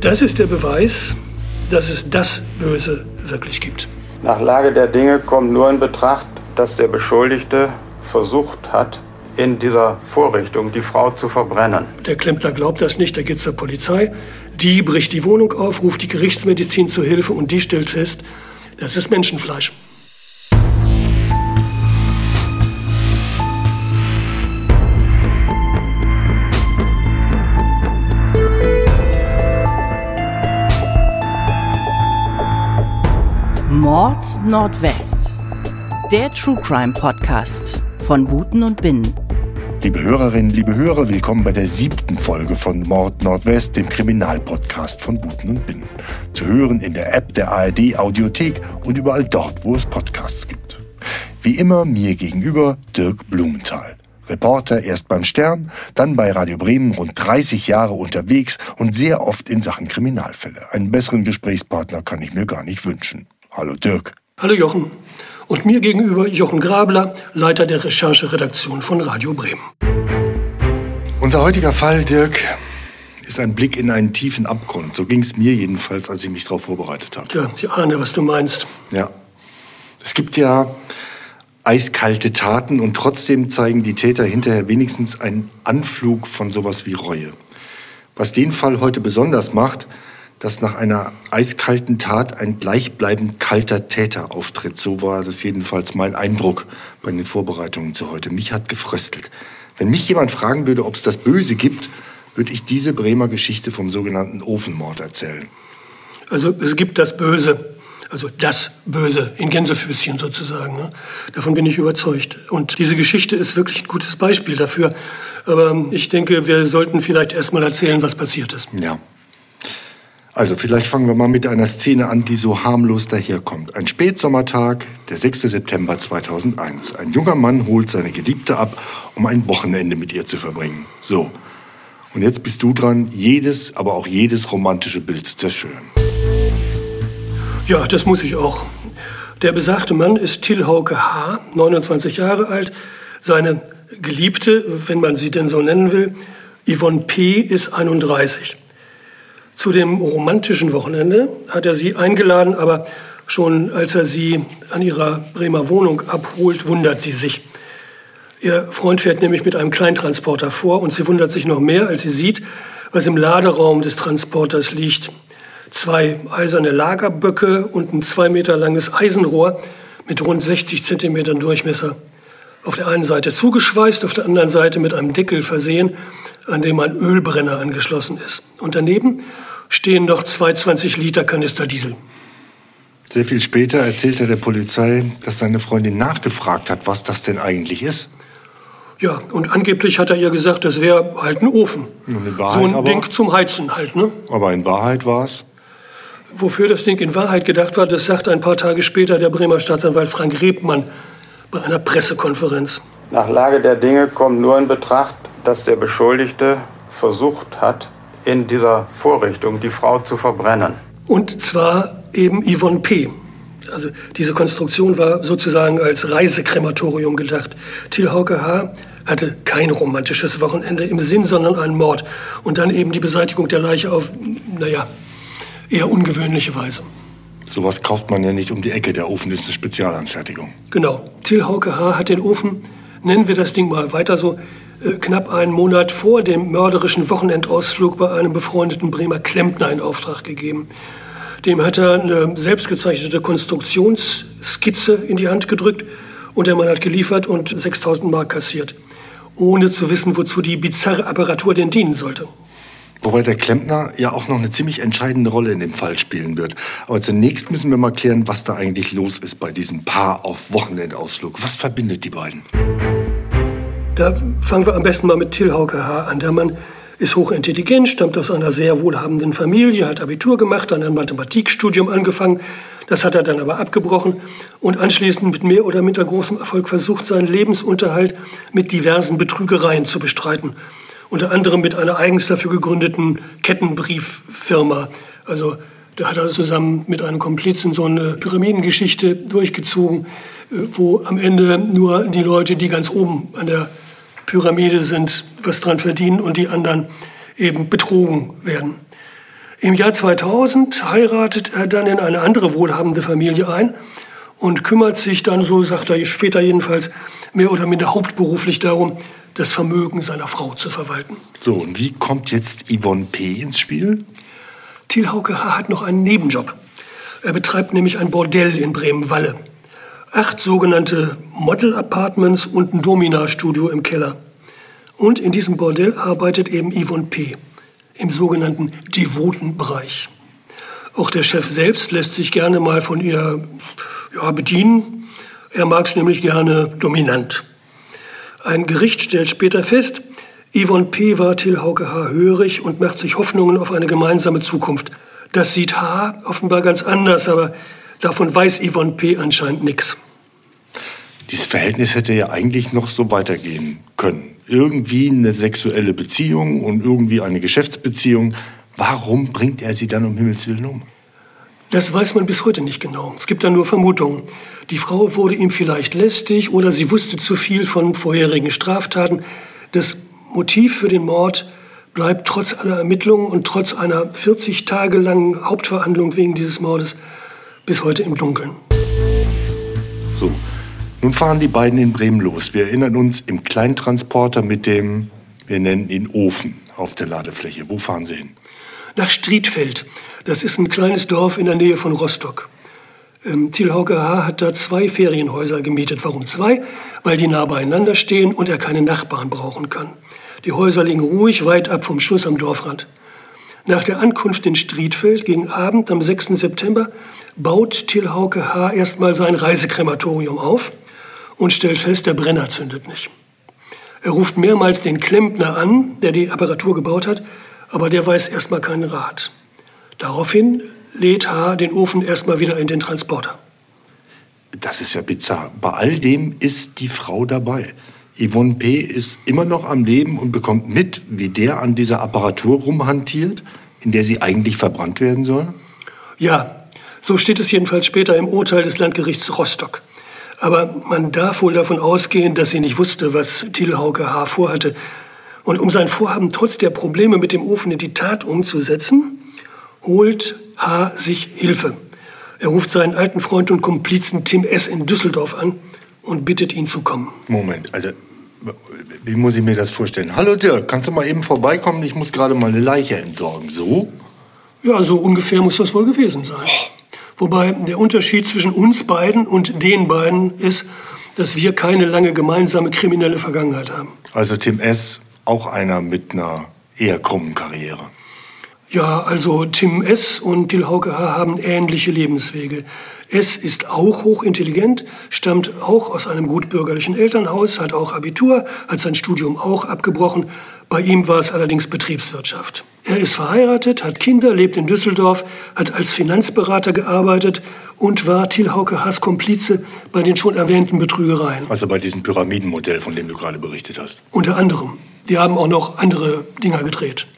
Das ist der Beweis, dass es das Böse wirklich gibt. Nach Lage der Dinge kommt nur in Betracht, dass der Beschuldigte versucht hat, in dieser Vorrichtung die Frau zu verbrennen. Der Klempner glaubt das nicht, er geht zur Polizei. Die bricht die Wohnung auf, ruft die Gerichtsmedizin zu Hilfe und die stellt fest, das ist Menschenfleisch. Mord Nordwest. Der True Crime Podcast von Buten und Binnen. Liebe Hörerinnen, liebe Hörer, willkommen bei der siebten Folge von Mord Nordwest, dem Kriminalpodcast von Buten und Binnen. Zu hören in der App der ARD Audiothek und überall dort, wo es Podcasts gibt. Wie immer mir gegenüber Dirk Blumenthal. Reporter erst beim Stern, dann bei Radio Bremen rund 30 Jahre unterwegs und sehr oft in Sachen Kriminalfälle. Einen besseren Gesprächspartner kann ich mir gar nicht wünschen. Hallo Dirk. Hallo Jochen. Und mir gegenüber Jochen Grabler, Leiter der Rechercheredaktion von Radio Bremen. Unser heutiger Fall, Dirk, ist ein Blick in einen tiefen Abgrund. So ging es mir jedenfalls, als ich mich darauf vorbereitet habe. Ja, ich ahne, was du meinst. Ja. Es gibt ja eiskalte Taten und trotzdem zeigen die Täter hinterher wenigstens einen Anflug von sowas wie Reue. Was den Fall heute besonders macht, dass nach einer eiskalten Tat ein gleichbleibend kalter Täter auftritt. So war das jedenfalls mein Eindruck bei den Vorbereitungen zu heute. Mich hat gefröstelt. Wenn mich jemand fragen würde, ob es das Böse gibt, würde ich diese Bremer Geschichte vom sogenannten Ofenmord erzählen. Also es gibt das Böse, also das Böse in Gänsefüßchen sozusagen. Ne? Davon bin ich überzeugt. Und diese Geschichte ist wirklich ein gutes Beispiel dafür. Aber ich denke, wir sollten vielleicht erst mal erzählen, was passiert ist. Ja. Also vielleicht fangen wir mal mit einer Szene an, die so harmlos daherkommt. Ein Spätsommertag, der 6. September 2001. Ein junger Mann holt seine Geliebte ab, um ein Wochenende mit ihr zu verbringen. So. Und jetzt bist du dran, jedes, aber auch jedes romantische Bild zu zerstören. Ja, das muss ich auch. Der besagte Mann ist Till Hauke H., 29 Jahre alt. Seine Geliebte, wenn man sie denn so nennen will, Yvonne P., ist 31. Zu dem romantischen Wochenende hat er sie eingeladen, aber schon als er sie an ihrer Bremer Wohnung abholt, wundert sie sich. Ihr Freund fährt nämlich mit einem Kleintransporter vor und sie wundert sich noch mehr, als sie sieht, was im Laderaum des Transporters liegt. Zwei eiserne Lagerböcke und ein zwei Meter langes Eisenrohr mit rund 60 Zentimetern Durchmesser. Auf der einen Seite zugeschweißt, auf der anderen Seite mit einem Deckel versehen, an dem ein Ölbrenner angeschlossen ist. Und daneben stehen noch zwei 20 Liter Kanister Diesel. Sehr viel später erzählt er der Polizei, dass seine Freundin nachgefragt hat, was das denn eigentlich ist. Ja, und angeblich hat er ihr gesagt, das wäre halt ein Ofen. Wahrheit, so ein aber, Ding zum Heizen halt, ne? Aber in Wahrheit war es? Wofür das Ding in Wahrheit gedacht war, das sagt ein paar Tage später der Bremer Staatsanwalt Frank Rebmann bei einer Pressekonferenz. Nach Lage der Dinge kommt nur in Betracht, dass der Beschuldigte versucht hat, in dieser Vorrichtung die Frau zu verbrennen. Und zwar eben Yvonne P. Also diese Konstruktion war sozusagen als Reisekrematorium gedacht. Till Hauke H. hatte kein romantisches Wochenende im Sinn, sondern einen Mord. Und dann eben die Beseitigung der Leiche auf, naja, eher ungewöhnliche Weise. Sowas kauft man ja nicht um die Ecke. Der Ofen ist eine Spezialanfertigung. Genau. Till Hauke H. hat den Ofen, nennen wir das Ding mal weiter so, äh, knapp einen Monat vor dem mörderischen Wochenendausflug bei einem befreundeten Bremer Klempner in Auftrag gegeben. Dem hat er eine selbstgezeichnete Konstruktionsskizze in die Hand gedrückt und der Mann hat geliefert und 6000 Mark kassiert, ohne zu wissen, wozu die bizarre Apparatur denn dienen sollte. Wobei der Klempner ja auch noch eine ziemlich entscheidende Rolle in dem Fall spielen wird. Aber zunächst müssen wir mal klären, was da eigentlich los ist bei diesem Paar auf Wochenendausflug. Was verbindet die beiden? Da fangen wir am besten mal mit Till Hauke H. an. Der Mann ist hochintelligent, stammt aus einer sehr wohlhabenden Familie, hat Abitur gemacht, dann ein Mathematikstudium angefangen. Das hat er dann aber abgebrochen und anschließend mit mehr oder minder großem Erfolg versucht, seinen Lebensunterhalt mit diversen Betrügereien zu bestreiten. Unter anderem mit einer eigens dafür gegründeten Kettenbrieffirma. Also da hat er zusammen mit einem Komplizen so eine Pyramidengeschichte durchgezogen, äh, wo am Ende nur die Leute, die ganz oben an der Pyramide sind, was dran verdienen und die anderen eben betrogen werden. Im Jahr 2000 heiratet er dann in eine andere wohlhabende Familie ein und kümmert sich dann, so sagt er später jedenfalls, mehr oder minder hauptberuflich darum, das Vermögen seiner Frau zu verwalten. So, und wie kommt jetzt Yvonne P. ins Spiel? Thiel Hauke H. hat noch einen Nebenjob. Er betreibt nämlich ein Bordell in Bremen-Walle. Acht sogenannte Model-Apartments und ein Domina-Studio im Keller. Und in diesem Bordell arbeitet eben Yvonne P. im sogenannten devoten Bereich. Auch der Chef selbst lässt sich gerne mal von ihr ja, bedienen. Er mag es nämlich gerne dominant. Ein Gericht stellt später fest, Yvonne P. war Till Hauke H. hörig und macht sich Hoffnungen auf eine gemeinsame Zukunft. Das sieht H. offenbar ganz anders, aber davon weiß Yvonne P. anscheinend nichts. Dieses Verhältnis hätte ja eigentlich noch so weitergehen können. Irgendwie eine sexuelle Beziehung und irgendwie eine Geschäftsbeziehung. Warum bringt er sie dann um Himmels Willen um? Das weiß man bis heute nicht genau. Es gibt da nur Vermutungen. Die Frau wurde ihm vielleicht lästig oder sie wusste zu viel von vorherigen Straftaten. Das Motiv für den Mord bleibt trotz aller Ermittlungen und trotz einer 40 Tage langen Hauptverhandlung wegen dieses Mordes bis heute im Dunkeln. So, nun fahren die beiden in Bremen los. Wir erinnern uns im Kleintransporter mit dem, wir nennen ihn Ofen, auf der Ladefläche. Wo fahren sie hin? Nach Striedfeld. Das ist ein kleines Dorf in der Nähe von Rostock. Ähm, Thiel H. hat da zwei Ferienhäuser gemietet. Warum zwei? Weil die nah beieinander stehen und er keine Nachbarn brauchen kann. Die Häuser liegen ruhig weit ab vom Schuss am Dorfrand. Nach der Ankunft in Striedfeld gegen Abend am 6. September baut Till Hauke H. erstmal sein Reisekrematorium auf und stellt fest, der Brenner zündet nicht. Er ruft mehrmals den Klempner an, der die Apparatur gebaut hat, aber der weiß erstmal keinen Rat. Daraufhin lädt H. den Ofen erstmal wieder in den Transporter. Das ist ja bizarr. Bei all dem ist die Frau dabei. Yvonne P. ist immer noch am Leben und bekommt mit, wie der an dieser Apparatur rumhantiert, in der sie eigentlich verbrannt werden soll? Ja, so steht es jedenfalls später im Urteil des Landgerichts Rostock. Aber man darf wohl davon ausgehen, dass sie nicht wusste, was Thiel Hauke H. vorhatte. Und um sein Vorhaben trotz der Probleme mit dem Ofen in die Tat umzusetzen, holt H. sich Hilfe. Er ruft seinen alten Freund und Komplizen Tim S. in Düsseldorf an und bittet ihn zu kommen. Moment, also wie muss ich mir das vorstellen? Hallo Dirk, kannst du mal eben vorbeikommen? Ich muss gerade mal eine Leiche entsorgen. So? Ja, so ungefähr muss das wohl gewesen sein. Wobei der Unterschied zwischen uns beiden und den beiden ist, dass wir keine lange gemeinsame kriminelle Vergangenheit haben. Also Tim S., auch einer mit einer eher krummen Karriere. Ja, also Tim S. und Till Hauke H. haben ähnliche Lebenswege. S. ist auch hochintelligent, stammt auch aus einem gutbürgerlichen Elternhaus, hat auch Abitur, hat sein Studium auch abgebrochen. Bei ihm war es allerdings Betriebswirtschaft. Er ist verheiratet, hat Kinder, lebt in Düsseldorf, hat als Finanzberater gearbeitet und war Till Hauke Haas Komplize bei den schon erwähnten Betrügereien. Also bei diesem Pyramidenmodell, von dem du gerade berichtet hast. Unter anderem. Die haben auch noch andere Dinger gedreht.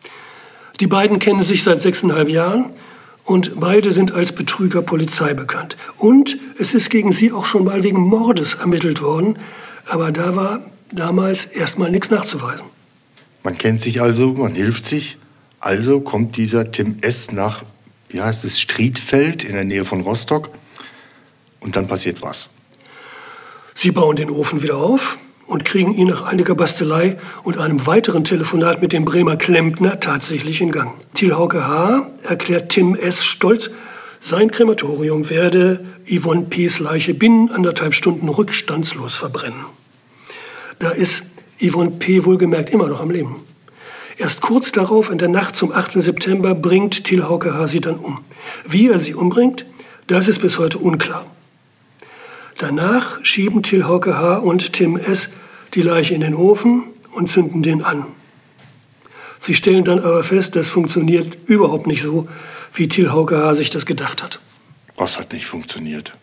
Die beiden kennen sich seit sechseinhalb Jahren und beide sind als Betrüger Polizei bekannt. Und es ist gegen sie auch schon mal wegen Mordes ermittelt worden, aber da war damals erstmal nichts nachzuweisen. Man kennt sich also, man hilft sich. Also kommt dieser Tim S. nach, wie heißt es, Striedfeld in der Nähe von Rostock. Und dann passiert was. Sie bauen den Ofen wieder auf, und kriegen ihn nach einiger Bastelei und einem weiteren Telefonat mit dem Bremer Klempner tatsächlich in Gang. Thiel Hauke H. erklärt Tim S. stolz, sein Krematorium werde Yvonne P.'s Leiche binnen anderthalb Stunden rückstandslos verbrennen. Da ist Yvonne P. wohlgemerkt immer noch am Leben. Erst kurz darauf, in der Nacht zum 8. September, bringt Thiel Hauke H. sie dann um. Wie er sie umbringt, das ist bis heute unklar. Danach schieben Till Hauke H. und Tim S die Leiche in den Ofen und zünden den an. Sie stellen dann aber fest, das funktioniert überhaupt nicht so, wie Till Hauke sich das gedacht hat. Was hat nicht funktioniert?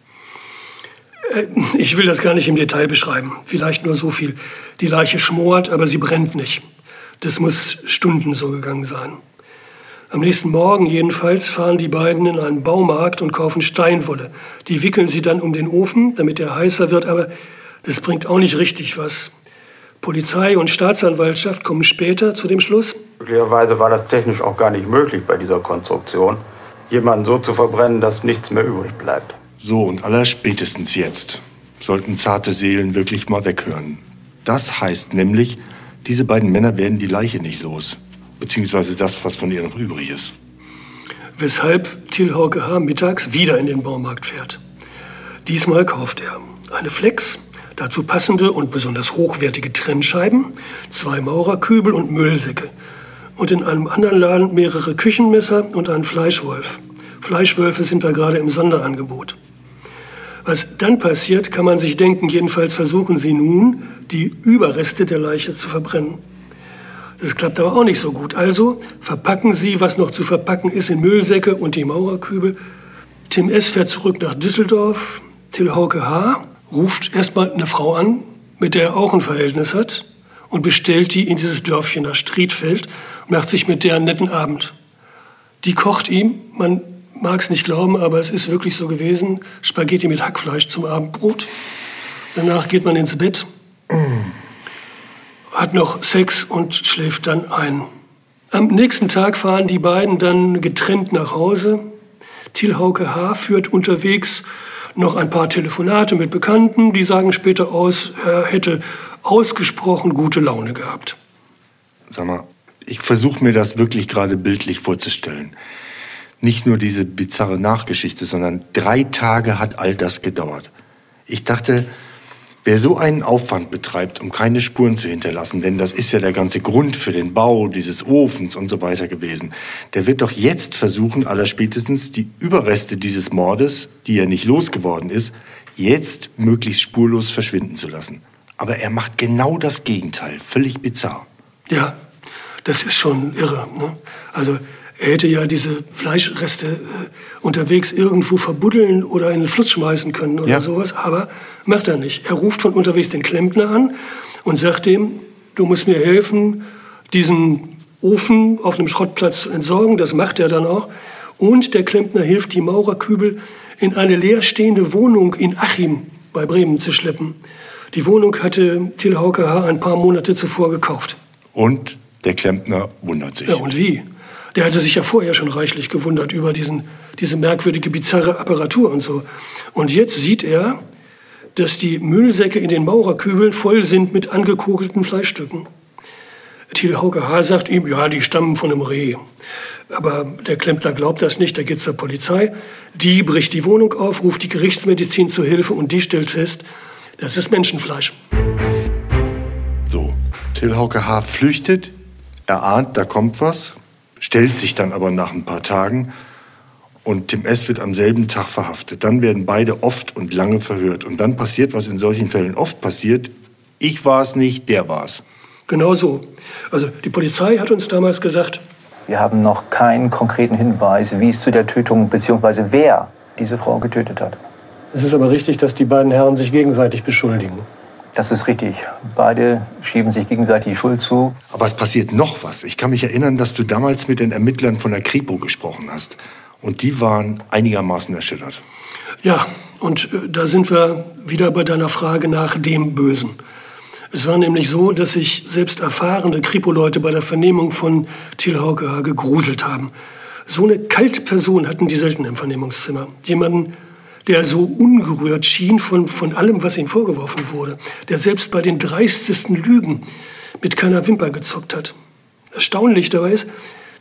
Äh, ich will das gar nicht im Detail beschreiben. Vielleicht nur so viel. Die Leiche schmort, aber sie brennt nicht. Das muss Stunden so gegangen sein. Am nächsten Morgen jedenfalls fahren die beiden in einen Baumarkt und kaufen Steinwolle. Die wickeln sie dann um den Ofen, damit er heißer wird, aber das bringt auch nicht richtig was. Polizei und Staatsanwaltschaft kommen später zu dem Schluss. Möglicherweise war das technisch auch gar nicht möglich bei dieser Konstruktion, jemanden so zu verbrennen, dass nichts mehr übrig bleibt. So, und allerspätestens jetzt sollten zarte Seelen wirklich mal weghören. Das heißt nämlich, diese beiden Männer werden die Leiche nicht los. Beziehungsweise das, was von ihr noch übrig ist. Weshalb Till Hauke H. mittags wieder in den Baumarkt fährt. Diesmal kauft er eine Flex, dazu passende und besonders hochwertige Trennscheiben, zwei Maurerkübel und Müllsäcke. Und in einem anderen Laden mehrere Küchenmesser und einen Fleischwolf. Fleischwölfe sind da gerade im Sonderangebot. Was dann passiert, kann man sich denken, jedenfalls versuchen sie nun, die Überreste der Leiche zu verbrennen. Das klappt aber auch nicht so gut. Also verpacken sie, was noch zu verpacken ist, in Müllsäcke und die Maurerkübel. Tim S. fährt zurück nach Düsseldorf. Till Hauke H. ruft erstmal eine Frau an, mit der er auch ein Verhältnis hat, und bestellt die in dieses Dörfchen nach Striedfeld und macht sich mit der einen netten Abend. Die kocht ihm, man mag es nicht glauben, aber es ist wirklich so gewesen, Spaghetti mit Hackfleisch zum Abendbrot. Danach geht man ins Bett, hat noch Sex und schläft dann ein. Am nächsten Tag fahren die beiden dann getrennt nach Hause. Thiel Hauke H. führt unterwegs noch ein paar Telefonate mit Bekannten, die sagen später aus, er hätte ausgesprochen gute Laune gehabt. Sag mal, ich versuche mir das wirklich gerade bildlich vorzustellen nicht nur diese bizarre Nachgeschichte, sondern drei Tage hat all das gedauert. Ich dachte, wer so einen Aufwand betreibt, um keine Spuren zu hinterlassen, denn das ist ja der ganze Grund für den Bau dieses Ofens und so weiter gewesen, der wird doch jetzt versuchen, allerspätestens die Überreste dieses Mordes, die er nicht losgeworden ist, jetzt möglichst spurlos verschwinden zu lassen. Aber er macht genau das Gegenteil, völlig bizarr. Ja, das ist schon irre. Ne? Also er hätte ja diese Fleischreste äh, unterwegs irgendwo verbuddeln oder in den Fluss schmeißen können oder ja. sowas, aber macht er nicht. Er ruft von unterwegs den Klempner an und sagt dem, du musst mir helfen, diesen Ofen auf einem Schrottplatz zu entsorgen. Das macht er dann auch. Und der Klempner hilft, die Maurerkübel in eine leerstehende Wohnung in Achim bei Bremen zu schleppen. Die Wohnung hatte Till Hauke ein paar Monate zuvor gekauft. Und der Klempner wundert sich. Ja, und wie? Der hatte sich ja vorher schon reichlich gewundert über diesen, diese merkwürdige, bizarre Apparatur und so. Und jetzt sieht er, dass die Müllsäcke in den Maurerkübeln voll sind mit angekokelten Fleischstücken. Thiel Hauke H. sagt ihm, ja, die stammen von einem Reh. Aber der Klempner glaubt das nicht, da geht zur Polizei. Die bricht die Wohnung auf, ruft die Gerichtsmedizin zu Hilfe und die stellt fest, das ist Menschenfleisch. So, Till Hauke H. flüchtet, er ahnt, da kommt was, stellt sich dann aber nach ein paar Tagen und Tim S. wird am selben Tag verhaftet. Dann werden beide oft und lange verhört. Und dann passiert, was in solchen Fällen oft passiert. Ich war es nicht, der war es. Genau so. Also die Polizei hat uns damals gesagt, wir haben noch keinen konkreten Hinweis, wie es zu der Tötung bzw. wer diese Frau getötet hat. Es ist aber richtig, dass die beiden Herren sich gegenseitig beschuldigen. Das ist richtig. Beide schieben sich gegenseitig die Schuld zu. Aber es passiert noch was. Ich kann mich erinnern, dass du damals mit den Ermittlern von der Kripo gesprochen hast. Und die waren einigermaßen erschüttert. Ja, und äh, da sind wir wieder bei deiner Frage nach dem Bösen. Es war nämlich so, dass sich selbst erfahrene Kripo-Leute bei der Vernehmung von Thiel Hauke gegruselt haben. So eine kalte Person hatten die selten im Vernehmungszimmer. Jemanden, der so ungerührt schien von, von allem, was ihm vorgeworfen wurde, der selbst bei den dreistesten Lügen mit keiner Wimper gezuckt hat. Erstaunlich dabei ist,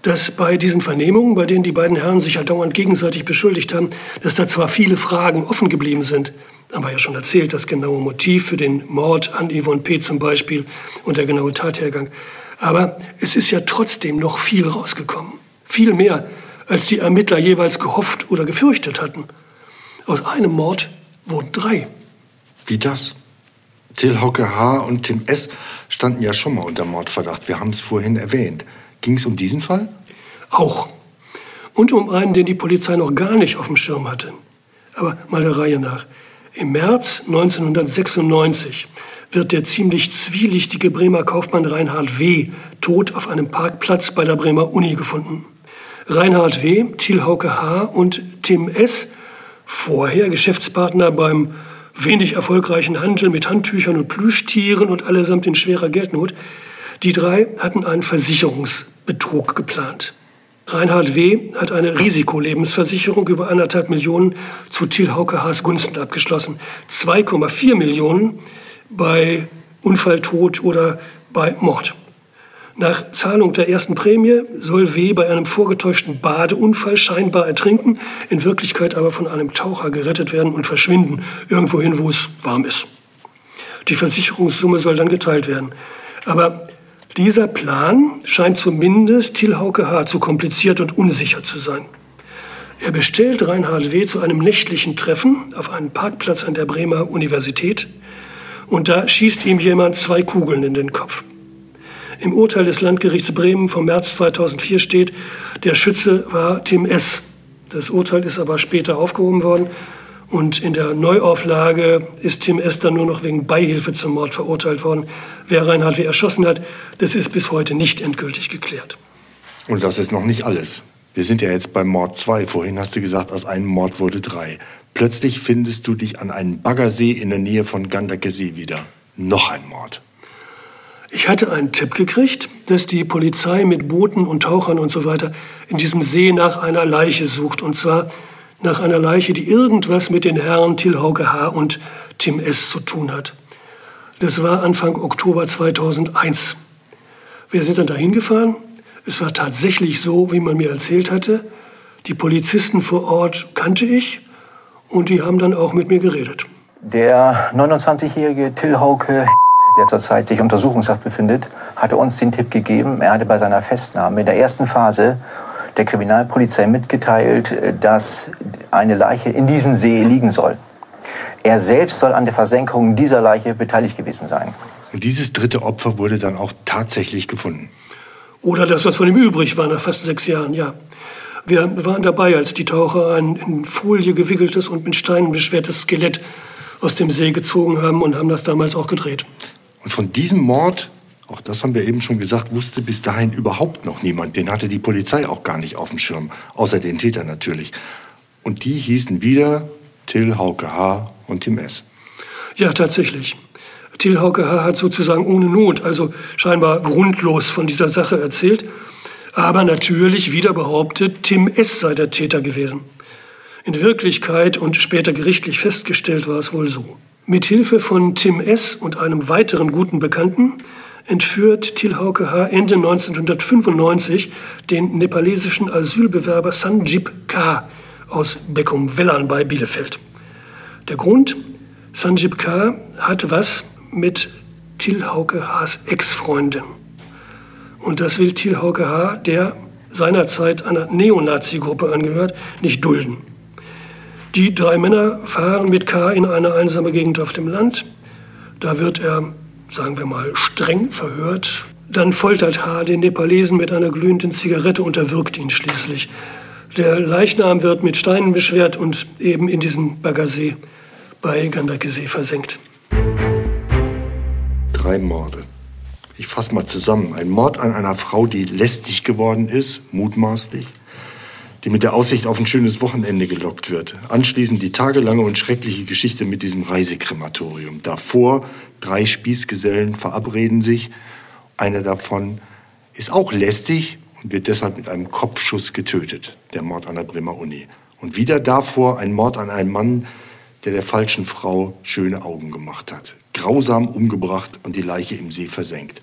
dass bei diesen Vernehmungen, bei denen die beiden Herren sich ja dauernd gegenseitig beschuldigt haben, dass da zwar viele Fragen offen geblieben sind, haben wir ja schon erzählt, das genaue Motiv für den Mord an Yvonne P. zum Beispiel und der genaue Tathergang. Aber es ist ja trotzdem noch viel rausgekommen. Viel mehr, als die Ermittler jeweils gehofft oder gefürchtet hatten. Aus einem Mord wurden drei. Wie das? Till Hauke H. und Tim S. standen ja schon mal unter Mordverdacht. Wir haben es vorhin erwähnt. Ging es um diesen Fall? Auch. Und um einen, den die Polizei noch gar nicht auf dem Schirm hatte. Aber mal der Reihe nach. Im März 1996 wird der ziemlich zwielichtige Bremer Kaufmann Reinhard W. tot auf einem Parkplatz bei der Bremer Uni gefunden. Reinhard W., Thiel Hauke H. und Tim S vorher Geschäftspartner beim wenig erfolgreichen Handel mit Handtüchern und Plüschtieren und allesamt in schwerer Geldnot. Die drei hatten einen Versicherungsbetrug geplant. Reinhard W. hat eine Risikolebensversicherung über anderthalb Millionen zu Till Hauke Haas Gunsten abgeschlossen. 2,4 Millionen bei Unfalltod oder bei Mord. Nach Zahlung der ersten Prämie soll W. bei einem vorgetäuschten Badeunfall scheinbar ertrinken, in Wirklichkeit aber von einem Taucher gerettet werden und verschwinden, irgendwohin, wo es warm ist. Die Versicherungssumme soll dann geteilt werden. Aber dieser Plan scheint zumindest Till Hauke H. zu kompliziert und unsicher zu sein. Er bestellt Reinhard W. zu einem nächtlichen Treffen auf einem Parkplatz an der Bremer Universität und da schießt ihm jemand zwei Kugeln in den Kopf. Im Urteil des Landgerichts Bremen vom März 2004 steht, der Schütze war Tim S. Das Urteil ist aber später aufgehoben worden und in der Neuauflage ist Tim S. dann nur noch wegen Beihilfe zum Mord verurteilt worden. Wer Reinhard W. erschossen hat, das ist bis heute nicht endgültig geklärt. Und das ist noch nicht alles. Wir sind ja jetzt beim Mord 2. Vorhin hast du gesagt, aus einem Mord wurde drei. Plötzlich findest du dich an einem Baggersee in der Nähe von Gandakesee wieder. Noch ein Mord. Ich hatte einen Tipp gekriegt, dass die Polizei mit Booten und Tauchern und so weiter in diesem See nach einer Leiche sucht. Und zwar nach einer Leiche, die irgendwas mit den Herren Till Hauke H. und Tim S. zu tun hat. Das war Anfang Oktober 2001. Wir sind dann dahin gefahren. Es war tatsächlich so, wie man mir erzählt hatte. Die Polizisten vor Ort kannte ich und die haben dann auch mit mir geredet. Der 29-jährige Till Hauke der zurzeit sich Untersuchungshaft befindet, hatte uns den Tipp gegeben, er hatte bei seiner Festnahme in der ersten Phase der Kriminalpolizei mitgeteilt, dass eine Leiche in diesem See liegen soll. Er selbst soll an der Versenkung dieser Leiche beteiligt gewesen sein. Und dieses dritte Opfer wurde dann auch tatsächlich gefunden. Oder das, was von ihm übrig war nach fast sechs Jahren, ja. Wir waren dabei, als die Taucher ein in Folie gewickeltes und mit Steinen beschwertes Skelett aus dem See gezogen haben und haben das damals auch gedreht. Und von diesem Mord, auch das haben wir eben schon gesagt, wusste bis dahin überhaupt noch niemand. Den hatte die Polizei auch gar nicht auf dem Schirm, außer den Täter natürlich. Und die hießen wieder Till Hauke H. und Tim S. Ja, tatsächlich. Till Hauke H. hat sozusagen ohne Not, also scheinbar grundlos von dieser Sache erzählt. Aber natürlich wieder behauptet, Tim S. sei der Täter gewesen. In Wirklichkeit und später gerichtlich festgestellt war es wohl so. Mit Hilfe von Tim S. und einem weiteren guten Bekannten entführt Til Hauke H. Ende 1995 den nepalesischen Asylbewerber Sanjib K. aus Beckum-Wellern bei Bielefeld. Der Grund? Sanjib K. hat was mit Til Hauke H.'s Ex-Freundin. Und das will Til Hauke H., der seinerzeit einer Neonazi-Gruppe angehört, nicht dulden. Die drei Männer fahren mit K in eine einsame Gegend auf dem Land. Da wird er, sagen wir mal, streng verhört. Dann foltert H den Nepalesen mit einer glühenden Zigarette und erwürgt ihn schließlich. Der Leichnam wird mit Steinen beschwert und eben in diesen Baggersee bei Gandakesee versenkt. Drei Morde. Ich fasse mal zusammen. Ein Mord an einer Frau, die lästig geworden ist, mutmaßlich die mit der Aussicht auf ein schönes Wochenende gelockt wird. Anschließend die tagelange und schreckliche Geschichte mit diesem Reisekrematorium. Davor drei Spießgesellen verabreden sich. Einer davon ist auch lästig und wird deshalb mit einem Kopfschuss getötet. Der Mord an der Bremer Uni. Und wieder davor ein Mord an einem Mann, der der falschen Frau schöne Augen gemacht hat. Grausam umgebracht und die Leiche im See versenkt.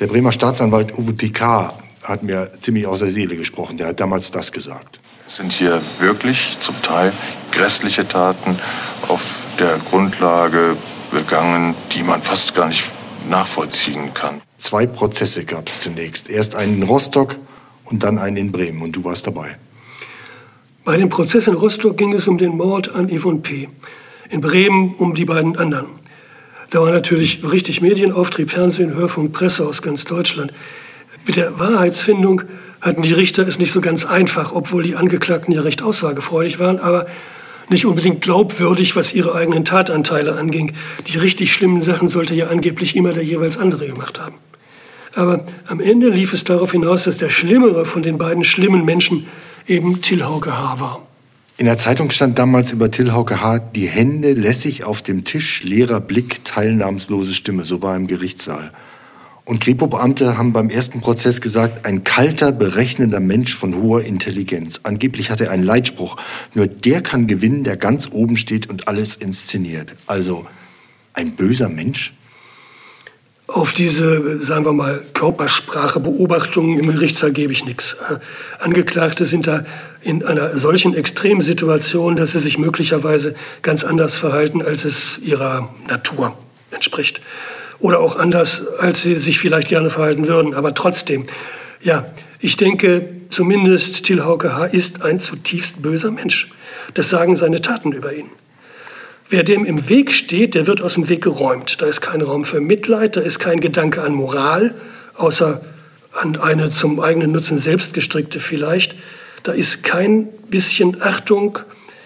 Der Bremer Staatsanwalt Uwe Picard hat mir ziemlich aus der Seele gesprochen. Der hat damals das gesagt. Es sind hier wirklich zum Teil grässliche Taten auf der Grundlage begangen, die man fast gar nicht nachvollziehen kann. Zwei Prozesse gab es zunächst. Erst einen in Rostock und dann einen in Bremen. Und du warst dabei. Bei dem Prozess in Rostock ging es um den Mord an Yvonne P. In Bremen um die beiden anderen. Da war natürlich richtig Medienauftrieb, Fernsehen, Hörfunk, Presse aus ganz Deutschland. Mit der Wahrheitsfindung hatten die Richter es nicht so ganz einfach, obwohl die Angeklagten ja recht aussagefreudig waren, aber nicht unbedingt glaubwürdig, was ihre eigenen Tatanteile anging. Die richtig schlimmen Sachen sollte ja angeblich immer der jeweils andere gemacht haben. Aber am Ende lief es darauf hinaus, dass der Schlimmere von den beiden schlimmen Menschen eben Till Hauke H. war. In der Zeitung stand damals über Till Hauke Hart, die Hände lässig auf dem Tisch, leerer Blick, teilnahmslose Stimme. So war im Gerichtssaal. Und Kripo-Beamte haben beim ersten Prozess gesagt, ein kalter, berechnender Mensch von hoher Intelligenz. Angeblich hat er einen Leitspruch. Nur der kann gewinnen, der ganz oben steht und alles inszeniert. Also ein böser Mensch? Auf diese, sagen wir mal, Körpersprache, Beobachtungen im Gerichtssaal gebe ich nichts. Angeklagte sind da in einer solchen Extremsituation, dass sie sich möglicherweise ganz anders verhalten, als es ihrer Natur entspricht. Oder auch anders, als sie sich vielleicht gerne verhalten würden. Aber trotzdem, ja, ich denke, zumindest Till Hauke H. ist ein zutiefst böser Mensch. Das sagen seine Taten über ihn. Wer dem im Weg steht, der wird aus dem Weg geräumt. Da ist kein Raum für Mitleid, da ist kein Gedanke an Moral, außer an eine zum eigenen Nutzen selbst gestrickte vielleicht. Da ist kein bisschen Achtung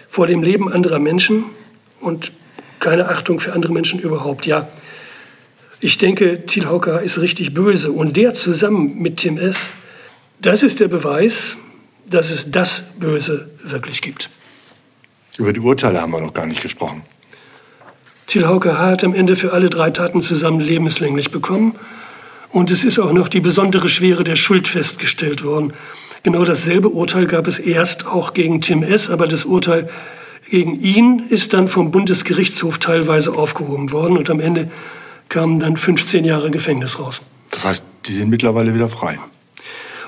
vor dem Leben anderer Menschen und keine Achtung für andere Menschen überhaupt. Ja, ich denke, Thiel Hocker ist richtig böse und der zusammen mit Tim S., das ist der Beweis, dass es das Böse wirklich gibt. Über die Urteile haben wir noch gar nicht gesprochen. Thiel Hauke hat am Ende für alle drei Taten zusammen lebenslänglich bekommen. Und es ist auch noch die besondere Schwere der Schuld festgestellt worden. Genau dasselbe Urteil gab es erst auch gegen Tim S., aber das Urteil gegen ihn ist dann vom Bundesgerichtshof teilweise aufgehoben worden und am Ende kamen dann 15 Jahre Gefängnis raus. Das heißt, die sind mittlerweile wieder frei.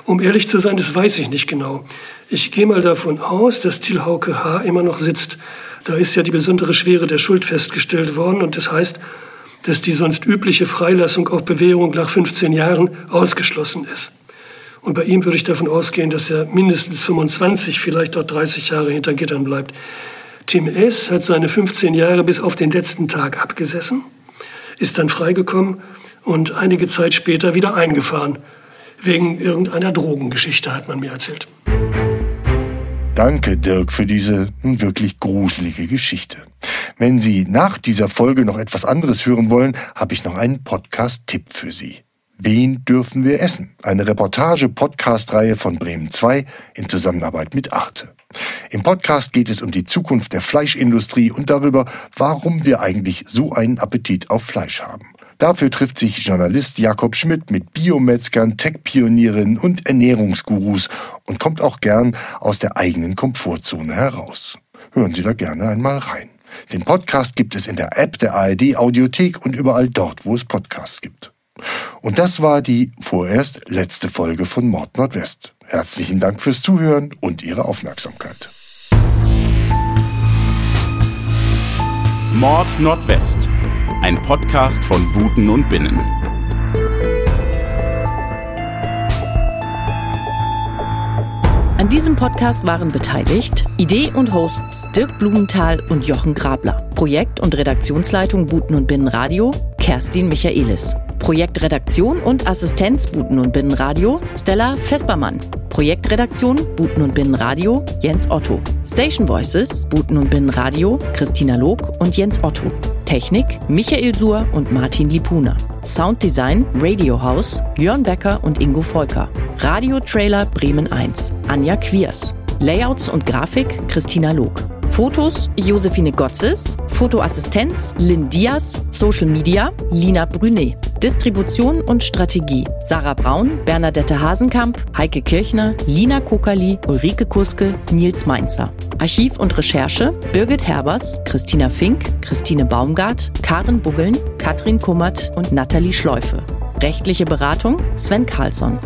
Um ehrlich zu sein, das weiß ich nicht genau. Ich gehe mal davon aus, dass Till Hauke H. immer noch sitzt. Da ist ja die besondere Schwere der Schuld festgestellt worden und das heißt, dass die sonst übliche Freilassung auf Bewährung nach 15 Jahren ausgeschlossen ist. Und bei ihm würde ich davon ausgehen, dass er mindestens 25, vielleicht auch 30 Jahre hinter Gittern bleibt. Tim S. hat seine 15 Jahre bis auf den letzten Tag abgesessen, ist dann freigekommen und einige Zeit später wieder eingefahren. Wegen irgendeiner Drogengeschichte, hat man mir erzählt. Danke, Dirk, für diese wirklich gruselige Geschichte. Wenn Sie nach dieser Folge noch etwas anderes hören wollen, habe ich noch einen Podcast-Tipp für Sie. Wen dürfen wir essen? Eine Reportage-Podcast-Reihe von Bremen 2 in Zusammenarbeit mit Arte. Im Podcast geht es um die Zukunft der Fleischindustrie und darüber, warum wir eigentlich so einen Appetit auf Fleisch haben. Dafür trifft sich Journalist Jakob Schmidt mit Biometzgern, Tech-Pionierinnen und Ernährungsgurus und kommt auch gern aus der eigenen Komfortzone heraus. Hören Sie da gerne einmal rein. Den Podcast gibt es in der App der ARD Audiothek und überall dort, wo es Podcasts gibt. Und das war die vorerst letzte Folge von Mord Nordwest. Herzlichen Dank fürs Zuhören und Ihre Aufmerksamkeit. Mord Nordwest ein Podcast von Buten und Binnen. An diesem Podcast waren beteiligt Idee und Hosts Dirk Blumenthal und Jochen Grabler. Projekt- und Redaktionsleitung Buten und Binnen Radio Kerstin Michaelis. Projektredaktion und Assistenz Buten und Binnenradio Stella Vespermann. Projektredaktion Buten und Binnenradio Jens Otto. Station Voices Buten und Binnenradio Christina Log und Jens Otto. Technik Michael Suhr und Martin Lipuna. Sounddesign Radio House Jörn Becker und Ingo Volker. Radiotrailer Bremen 1 Anja Quiers. Layouts und Grafik Christina Log. Fotos Josephine Gotzes, Fotoassistenz Lynn Diaz, Social Media Lina Brünet, Distribution und Strategie Sarah Braun, Bernadette Hasenkamp, Heike Kirchner, Lina Kokali, Ulrike Kuske, Nils Mainzer. Archiv und Recherche Birgit Herbers, Christina Fink, Christine Baumgart, Karen Buggeln, Katrin Kummert und Nathalie Schleufe. Rechtliche Beratung Sven Carlsson.